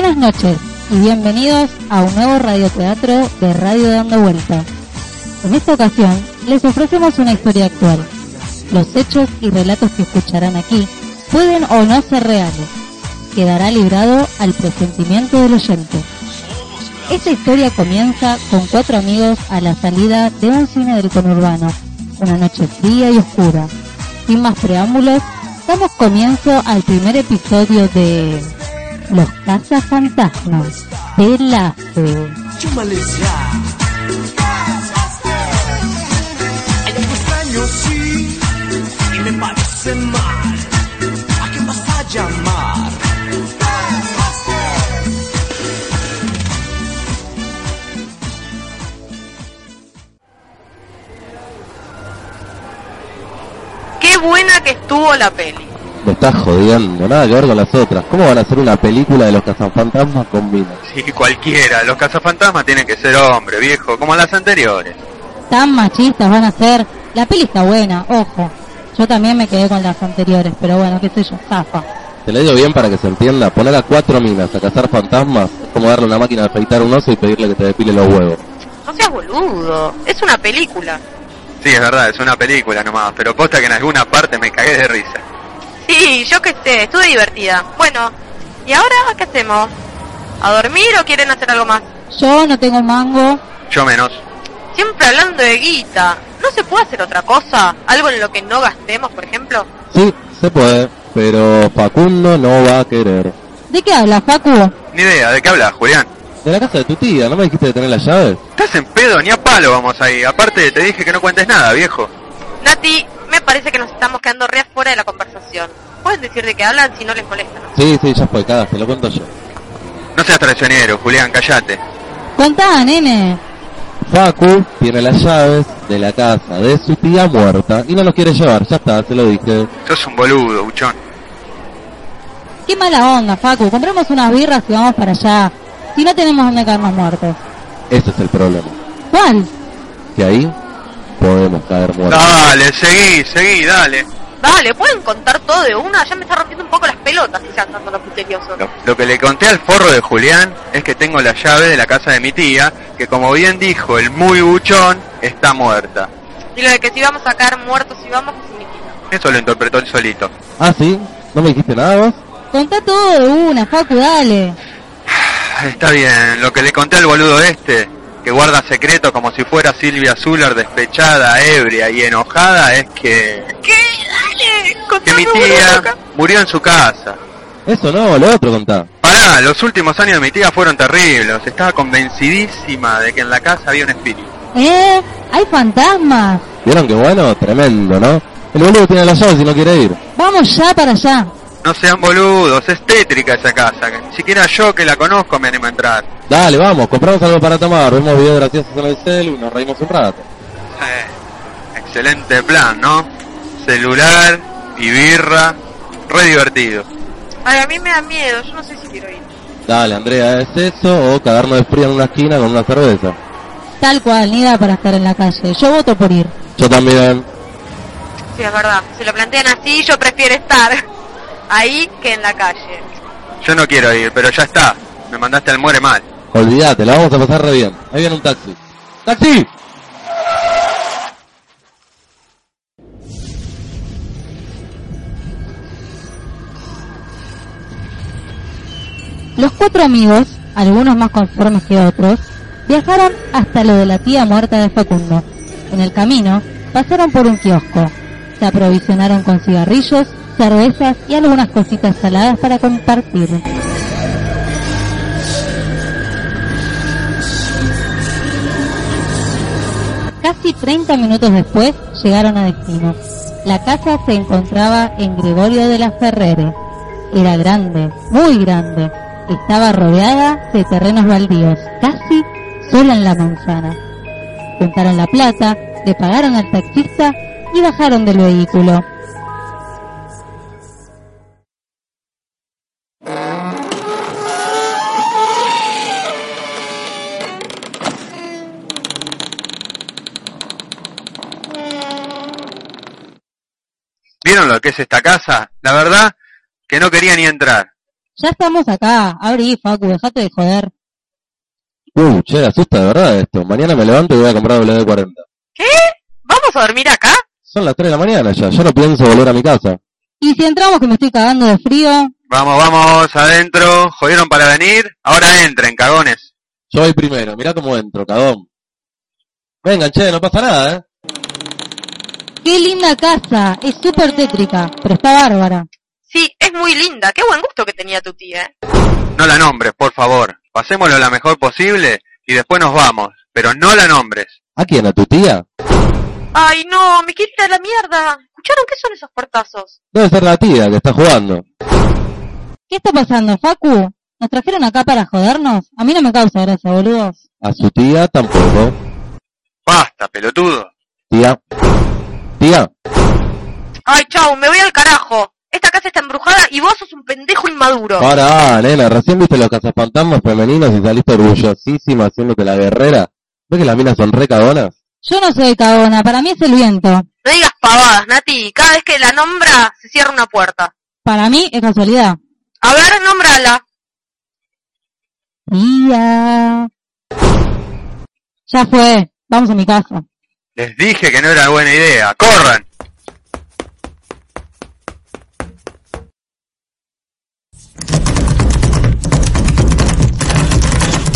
Buenas noches y bienvenidos a un nuevo radioteatro de Radio Dando Vuelta. En esta ocasión les ofrecemos una historia actual. Los hechos y relatos que escucharán aquí pueden o no ser reales. Quedará librado al presentimiento del oyente. Esta historia comienza con cuatro amigos a la salida de un cine del conurbano, una noche fría y oscura. Sin más preámbulos, damos comienzo al primer episodio de Los Cazafantasmas de la extraño, sí, y me parece mal. ¿A quién vas a llamar? Qué buena que estuvo la peli. Me estás jodiendo, nada que ver con las otras. ¿Cómo van a hacer una película de los cazafantasmas con minas? Sí, cualquiera. Los cazafantasmas tienen que ser hombres, viejo, como las anteriores. Tan machistas van a ser. La peli está buena, ojo. Yo también me quedé con las anteriores, pero bueno, qué sé yo, zafa. Te lo digo bien para que se entienda. Poner a cuatro minas a cazar fantasmas es como darle una máquina de afeitar un oso y pedirle que te depile los huevos. No seas boludo. Es una película. Sí, es verdad, es una película nomás, pero posta que en alguna parte me cagué de risa. Sí, yo qué sé, estuve divertida. Bueno, ¿y ahora qué hacemos? ¿A dormir o quieren hacer algo más? Yo no tengo mango. Yo menos. Siempre hablando de guita. ¿No se puede hacer otra cosa? ¿Algo en lo que no gastemos, por ejemplo? Sí, se puede, pero Facundo no va a querer. ¿De qué habla, Facu? Ni idea, ¿de qué hablas, Julián? De la casa de tu tía, ¿no me dijiste de tener las llaves? ¿Estás en pedo? Ni a palo vamos ahí. Aparte, te dije que no cuentes nada, viejo. Nati, parece que nos estamos quedando re fuera de la conversación. Pueden decir de qué hablan si no les molesta. Sí, sí, ya fue, cagaste, lo cuento yo. No seas traicionero, Julián, callate. Contá, nene. Facu tiene las llaves de la casa de su tía muerta y no los quiere llevar, ya está, se lo dije. Sos un boludo, buchón. Qué mala onda, Facu. Compremos unas birras y vamos para allá. Si no tenemos donde caernos muertos. Ese es el problema. ¿Cuál? Que ahí podemos caer muertos. Dale, seguí, seguí, dale. Dale, ¿pueden contar todo de una? Ya me está rompiendo un poco las pelotas si sean tanto los misteriosos. Lo, lo que le conté al forro de Julián es que tengo la llave de la casa de mi tía, que como bien dijo el muy buchón, está muerta. Y lo de que si vamos a caer muertos y vamos, ¿qué significa? Eso lo interpretó él solito. Ah, sí, ¿no me dijiste nada vos? Contá todo de una, Facu, dale. Está bien, lo que le conté al boludo este, que guarda secreto como si fuera Silvia Zuller despechada, ebria y enojada, es que... ¿Qué? Dale, que mi tía murió en su casa. Eso no, lo otro contá. Pará, los últimos años de mi tía fueron terribles. Estaba convencidísima de que en la casa había un espíritu. ¿Eh? Hay fantasmas. ¿Vieron que bueno? Tremendo, ¿no? El boludo tiene las llaves y no quiere ir. Vamos ya para allá. No sean boludos, es tétrica esa casa. que Ni siquiera yo que la conozco me animo a entrar. Dale, vamos, compramos algo para tomar, vemos videos graciosos en el celu y nos reímos un rato. Eh, excelente plan, ¿no? Celular y birra, re divertido. Ay, a mí me da miedo, yo no sé si quiero ir. Dale, Andrea, ¿es eso o cagarnos de frío en una esquina con una cerveza? Tal cual, ni da para estar en la calle. Yo voto por ir. Yo también. Sí, es verdad. Si lo plantean así, yo prefiero estar ahí que en la calle. Yo no quiero ir, pero ya está. Me mandaste al muere mal. Olvídate, la vamos a pasar re bien. Ahí viene un taxi. ¡Taxi! Los cuatro amigos, algunos más conformes que otros, viajaron hasta lo de la tía muerta de Facundo. En el camino, pasaron por un kiosco. Se aprovisionaron con cigarrillos, cervezas y algunas cositas saladas para compartir. Casi 30 minutos después llegaron a destino. La casa se encontraba en Gregorio de la Ferrere. Era grande, muy grande. Estaba rodeada de terrenos baldíos, casi sola en la manzana. Juntaron la plata, le pagaron al taxista y bajaron del vehículo. Lo que es esta casa? La verdad que no quería ni entrar. Ya estamos acá. Abrí, Facu, dejate de joder. Uh, che, asusta de verdad esto. Mañana me levanto y voy a comprar WD-40. ¿Qué? ¿Vamos a dormir acá? Son las 3 de la mañana ya, yo no pienso volver a mi casa. Y si entramos que me estoy cagando de frío, Vamos, vamos, adentro. Jodieron para venir. Ahora entren, cagones. Yo voy primero, mirá cómo entro, cagón. Vengan, che, no pasa nada, ¿eh? Qué linda casa. Es súper tétrica, pero está bárbara. Sí, es muy linda. Qué buen gusto que tenía tu tía, ¿eh? No la nombres, por favor. Pasémoslo la mejor posible y después nos vamos. Pero no la nombres. ¿A quién? ¿A tu tía? Ay, no, me quiere ir a la mierda. ¿Escucharon qué son esos portazos? Debe ser la tía que está jugando. ¿Qué está pasando, Facu? ¿Nos trajeron acá para jodernos? A mí no me causa gracia, boludos. A su tía tampoco. Basta, pelotudo. Tía. Tía. Ay, chau, me voy al carajo. Esta casa está embrujada y vos sos un pendejo inmaduro. Para, nena, recién viste los cazafantasmas femeninos y saliste orgullosísima haciéndote la guerrera. ¿Ves que las minas son re cagonas? Yo no soy cagona, para mí es el viento. No digas pavadas, Nati. Cada vez que la nombra, se cierra una puerta. Para mí es casualidad. A ver, nómbrala. Tía. Ya fue, vamos a mi casa. Les dije que no era buena idea. ¡Corran!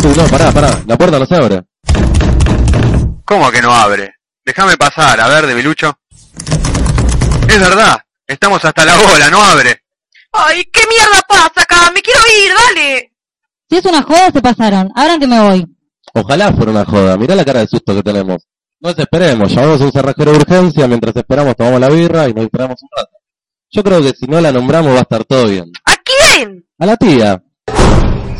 Uy, no, pará, pará, la puerta no se abre. ¿Cómo que no abre? Déjame pasar, a ver, debilucho. Es verdad, estamos hasta la bola, no abre. Ay, ¿qué mierda pasa acá? Me quiero ir, dale. Si es una joda, se pasaron. Abran que me voy. Ojalá fuera una joda, mirá la cara de susto que tenemos. No desesperemos, llamamos a un cerrajero de urgencia, mientras esperamos tomamos la birra y nos distraemos un rato. Yo creo que si no la nombramos va a estar todo bien. ¿A quién? A la tía.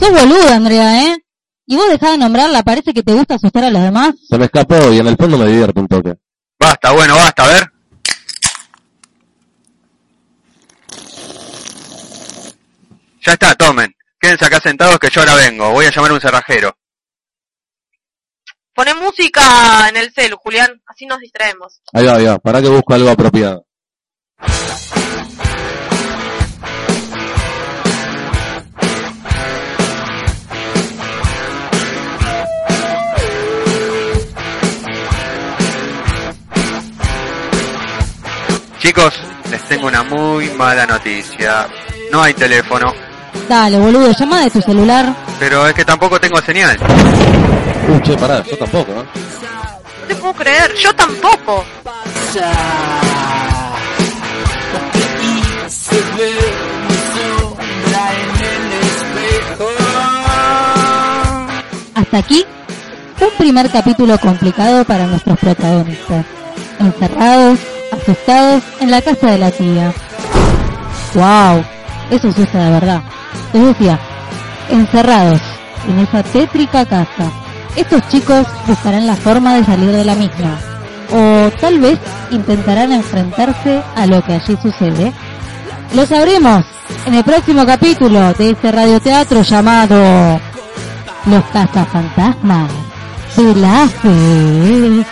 Sos boluda, Andrea, ¿eh? Y vos dejá de nombrarla, parece que te gusta asustar a los demás. Se me escapó y en el fondo me divierte un toque. Basta, bueno, basta, a ver. Ya está, tomen. Quédense acá sentados que yo ahora vengo. Voy a llamar a un cerrajero. Poné música en el celu, Julián. Así nos distraemos. Ahí va, ahí va, para que busco algo apropiado. Chicos, les tengo una muy mala noticia. No hay teléfono, Dale, boludo, llama de tu celular. pero es que tampoco tengo señal. Uh, che, pará, yo tampoco, ¿eh? No te puedo creer. Yo tampoco. Hasta aquí, un primer capítulo complicado para nuestros protagonistas. Encerrados, asustados en la casa de la tía. ¡Wow! Eso asusta de verdad. Les decía, encerrados en esa tétrica casa. Estos chicos buscarán la forma de salir de la misma. O tal vez intentarán enfrentarse a lo que allí sucede. Lo sabremos en el próximo capítulo de este radioteatro llamado Los Cazafantasmas de la Fe.